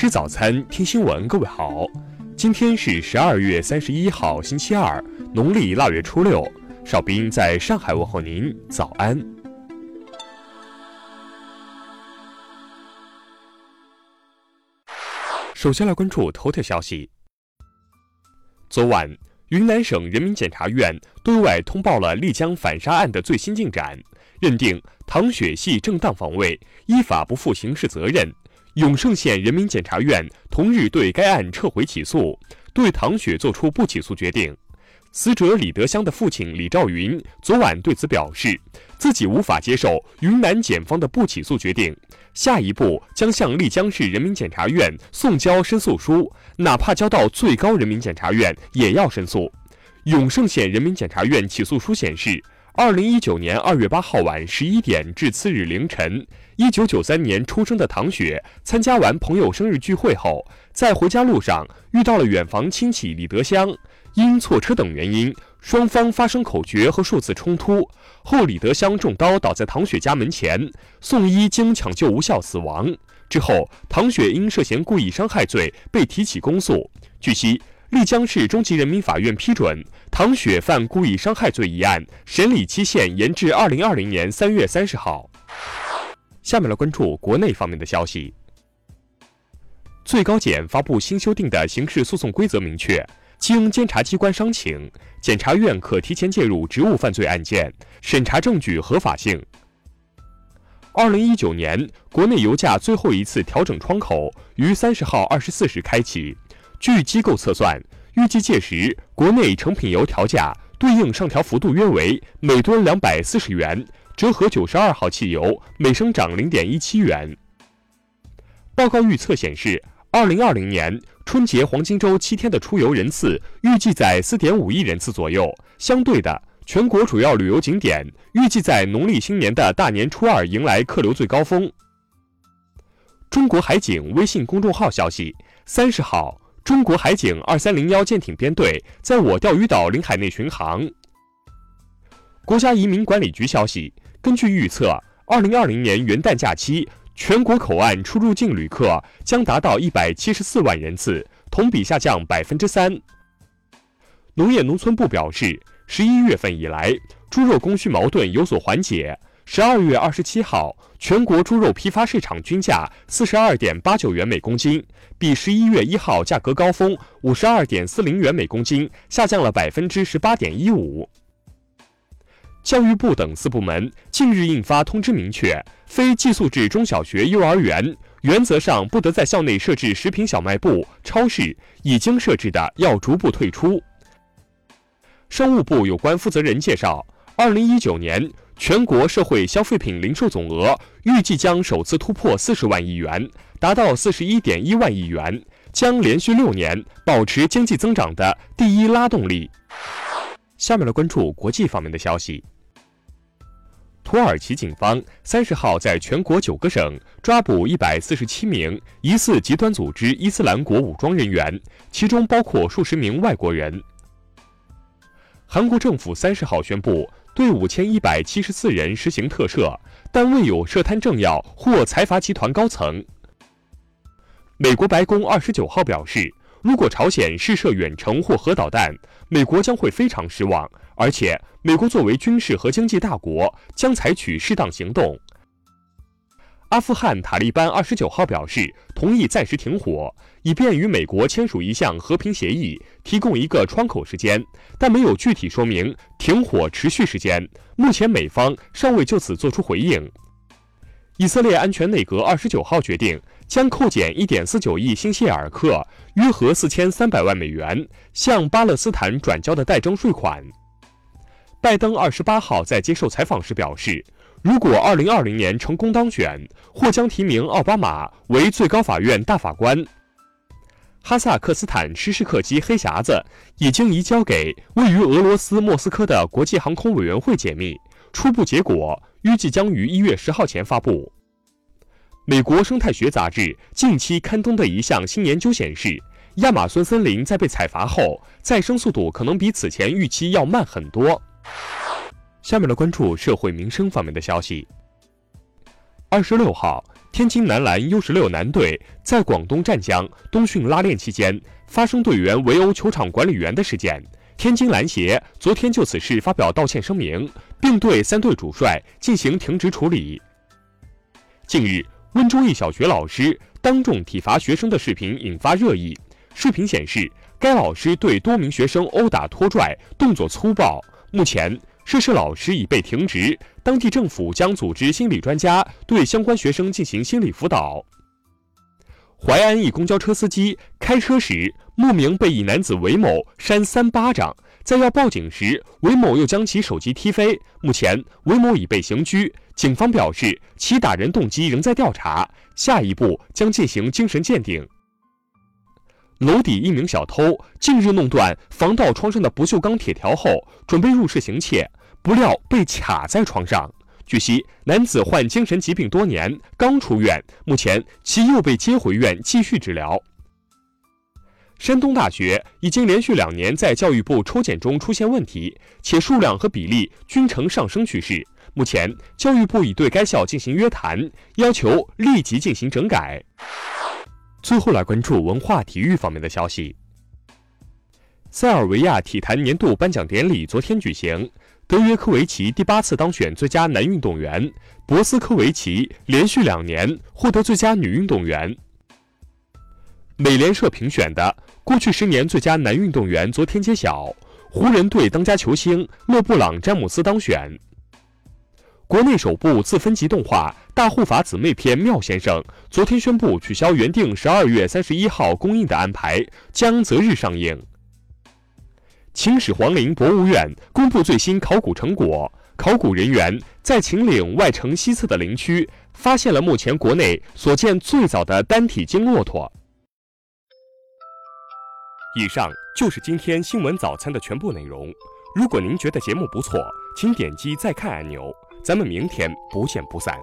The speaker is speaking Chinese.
吃早餐，听新闻。各位好，今天是十二月三十一号，星期二，农历腊月初六。邵兵在上海问候您，早安。首先来关注头条消息。昨晚，云南省人民检察院对外通报了丽江反杀案的最新进展，认定唐雪系正当防卫，依法不负刑事责任。永胜县人民检察院同日对该案撤回起诉，对唐雪作出不起诉决定。死者李德香的父亲李兆云昨晚对此表示，自己无法接受云南检方的不起诉决定，下一步将向丽江市人民检察院送交申诉书，哪怕交到最高人民检察院也要申诉。永胜县人民检察院起诉书显示。二零一九年二月八号晚十一点至次日凌晨，一九九三年出生的唐雪参加完朋友生日聚会后，在回家路上遇到了远房亲戚李德香，因错车等原因，双方发生口角和数次冲突后，李德香中刀倒在唐雪家门前，送医经抢救无效死亡。之后，唐雪因涉嫌故意伤害罪被提起公诉。据悉。丽江市中级人民法院批准唐雪犯故意伤害罪一案审理期限延至二零二零年三月三十号。下面来关注国内方面的消息。最高检发布新修订的刑事诉讼规则，明确经监察机关商请，检察院可提前介入职务犯罪案件，审查证据合法性。二零一九年国内油价最后一次调整窗口于三十号二十四时开启。据机构测算，预计届时国内成品油调价对应上调幅度约为每吨两百四十元，折合九十二号汽油每升涨零点一七元。报告预测显示，二零二零年春节黄金周七天的出游人次预计在四点五亿人次左右。相对的，全国主要旅游景点预计在农历新年的大年初二迎来客流最高峰。中国海警微信公众号消息，三十号。中国海警二三零幺舰艇编队在我钓鱼岛领海内巡航。国家移民管理局消息，根据预测，二零二零年元旦假期全国口岸出入境旅客将达到一百七十四万人次，同比下降百分之三。农业农村部表示，十一月份以来，猪肉供需矛盾有所缓解。十二月二十七号，全国猪肉批发市场均价四十二点八九元每公斤，比十一月一号价格高峰五十二点四零元每公斤下降了百分之十八点一五。教育部等四部门近日印发通知，明确非寄宿制中小学、幼儿园原则上不得在校内设置食品小卖部、超市，已经设置的要逐步退出。商务部有关负责人介绍，二零一九年。全国社会消费品零售总额预计将首次突破四十万亿元，达到四十一点一万亿元，将连续六年保持经济增长的第一拉动力。下面来关注国际方面的消息。土耳其警方三十号在全国九个省抓捕一百四十七名疑似极端组织伊斯兰国武装人员，其中包括数十名外国人。韩国政府三十号宣布。对五千一百七十四人实行特赦，但未有涉贪政要或财阀集团高层。美国白宫二十九号表示，如果朝鲜试射远程或核导弹，美国将会非常失望，而且美国作为军事和经济大国，将采取适当行动。阿富汗塔利班二十九号表示，同意暂时停火，以便与美国签署一项和平协议，提供一个窗口时间，但没有具体说明停火持续时间。目前美方尚未就此作出回应。以色列安全内阁二十九号决定将扣减一点四九亿新谢尔克（约合四千三百万美元）向巴勒斯坦转交的代征税款。拜登二十八号在接受采访时表示。如果二零二零年成功当选，或将提名奥巴马为最高法院大法官。哈萨克斯坦失事客机“黑匣子”已经移交给位于俄罗斯莫斯科的国际航空委员会解密，初步结果预计将于一月十号前发布。美国生态学杂志近期刊登的一项新研究显示，亚马孙森林在被采伐后，再生速度可能比此前预期要慢很多。下面来关注社会民生方面的消息。二十六号，天津男篮 U 十六男队在广东湛江冬训拉练期间发生队员围殴球场管理员的事件，天津篮协昨天就此事发表道歉声明，并对三队主帅进行停职处理。近日，温州一小学老师当众体罚学生的视频引发热议。视频显示，该老师对多名学生殴打、拖拽，动作粗暴。目前，涉事老师已被停职，当地政府将组织心理专家对相关学生进行心理辅导。淮安一公交车司机开车时莫名被一男子韦某扇三巴掌，在要报警时，韦某又将其手机踢飞。目前，韦某已被刑拘。警方表示，其打人动机仍在调查，下一步将进行精神鉴定。楼底一名小偷近日弄断防盗窗上的不锈钢铁条后，准备入室行窃，不料被卡在床上。据悉，男子患精神疾病多年，刚出院，目前其又被接回院继续治疗。山东大学已经连续两年在教育部抽检中出现问题，且数量和比例均呈上升趋势。目前，教育部已对该校进行约谈，要求立即进行整改。最后来关注文化体育方面的消息。塞尔维亚体坛年度颁奖典礼昨天举行，德约科维奇第八次当选最佳男运动员，博斯科维奇连续两年获得最佳女运动员。美联社评选的过去十年最佳男运动员昨天揭晓，湖人队当家球星勒布朗·詹姆斯当选。国内首部自分级动画《大护法姊妹篇：妙先生》昨天宣布取消原定十二月三十一号公映的安排，将择日上映。秦始皇陵博物院公布最新考古成果，考古人员在秦岭外城西侧的陵区发现了目前国内所见最早的单体金骆驼。以上就是今天新闻早餐的全部内容。如果您觉得节目不错，请点击再看按钮。咱们明天不见不散。